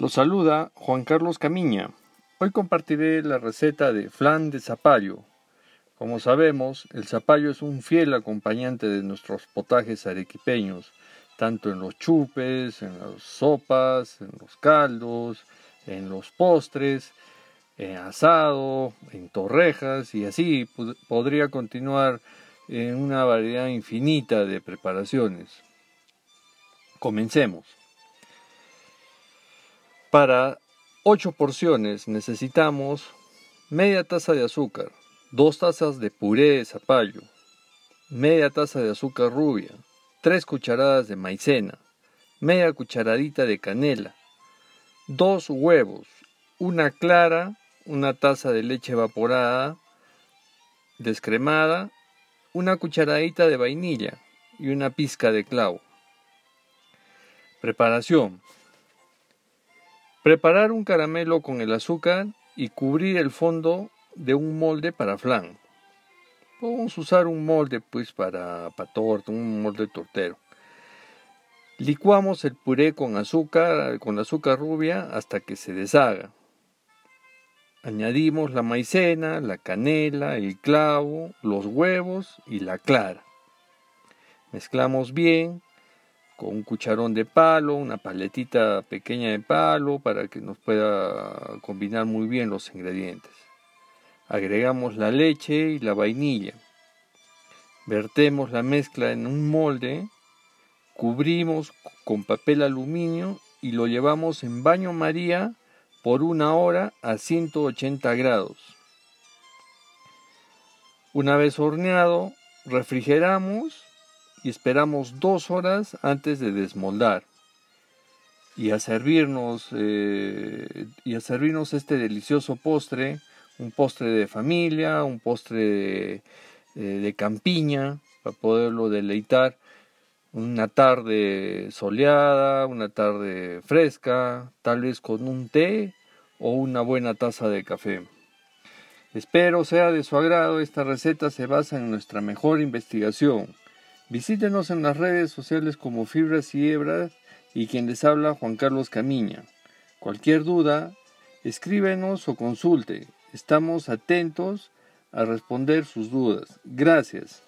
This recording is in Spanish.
Los saluda Juan Carlos Camiña. Hoy compartiré la receta de flan de zapallo. Como sabemos, el zapallo es un fiel acompañante de nuestros potajes arequipeños, tanto en los chupes, en las sopas, en los caldos, en los postres, en asado, en torrejas y así podría continuar en una variedad infinita de preparaciones. Comencemos. Para 8 porciones necesitamos media taza de azúcar, 2 tazas de puré de zapallo, media taza de azúcar rubia, 3 cucharadas de maicena, media cucharadita de canela, 2 huevos, una clara, una taza de leche evaporada, descremada, una cucharadita de vainilla y una pizca de clavo. Preparación. Preparar un caramelo con el azúcar y cubrir el fondo de un molde para flan. Podemos usar un molde pues para, para torta, un molde tortero. Licuamos el puré con azúcar, con azúcar rubia hasta que se deshaga. Añadimos la maicena, la canela, el clavo, los huevos y la clara. Mezclamos bien con un cucharón de palo, una paletita pequeña de palo para que nos pueda combinar muy bien los ingredientes. Agregamos la leche y la vainilla. Vertemos la mezcla en un molde, cubrimos con papel aluminio y lo llevamos en baño María por una hora a 180 grados. Una vez horneado, refrigeramos y esperamos dos horas antes de desmoldar y a servirnos eh, y a servirnos este delicioso postre un postre de familia un postre de, eh, de campiña para poderlo deleitar. Una tarde soleada una tarde fresca tal vez con un té o una buena taza de café. Espero sea de su agrado. Esta receta se basa en nuestra mejor investigación Visítenos en las redes sociales como Fibras y Hebras y quien les habla Juan Carlos Camiña. Cualquier duda, escríbenos o consulte. Estamos atentos a responder sus dudas. Gracias.